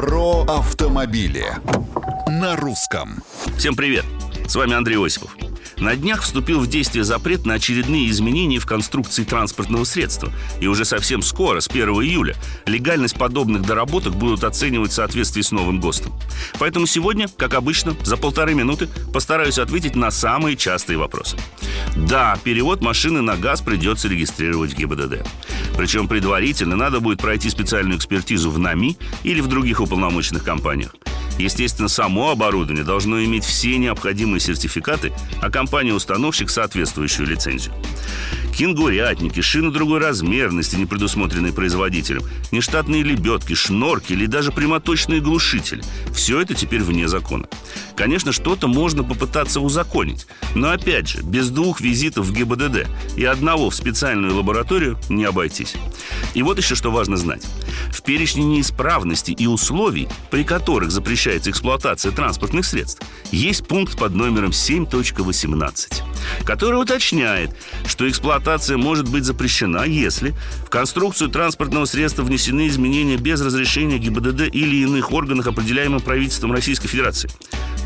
Про автомобили на русском. Всем привет! С вами Андрей Осипов. На днях вступил в действие запрет на очередные изменения в конструкции транспортного средства. И уже совсем скоро, с 1 июля, легальность подобных доработок будут оценивать в соответствии с новым ГОСТом. Поэтому сегодня, как обычно, за полторы минуты постараюсь ответить на самые частые вопросы. Да, перевод машины на газ придется регистрировать в ГИБДД. Причем предварительно надо будет пройти специальную экспертизу в НАМИ или в других уполномоченных компаниях. Естественно, само оборудование должно иметь все необходимые сертификаты, а компания-установщик соответствующую лицензию. Кенгурятники, шины другой размерности, не предусмотренные производителем, нештатные лебедки, шнорки или даже прямоточные глушители – все это теперь вне закона. Конечно, что-то можно попытаться узаконить, но опять же, без двух визитов в ГИБДД и одного в специальную лабораторию не обойтись. И вот еще что важно знать. В перечне неисправностей и условий, при которых запрещается эксплуатация транспортных средств, есть пункт под номером 7.18 который уточняет, что эксплуатация может быть запрещена, если в конструкцию транспортного средства внесены изменения без разрешения ГИБДД или иных органов, определяемых правительством Российской Федерации.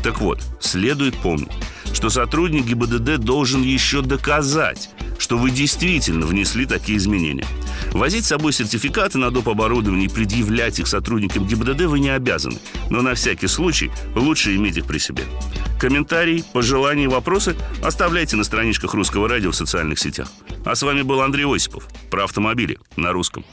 Так вот, следует помнить, что сотрудник ГИБДД должен еще доказать, что вы действительно внесли такие изменения. Возить с собой сертификаты на доп. оборудование и предъявлять их сотрудникам ГИБДД вы не обязаны, но на всякий случай лучше иметь их при себе. Комментарии, пожелания и вопросы оставляйте на страничках Русского радио в социальных сетях. А с вами был Андрей Осипов про автомобили на русском.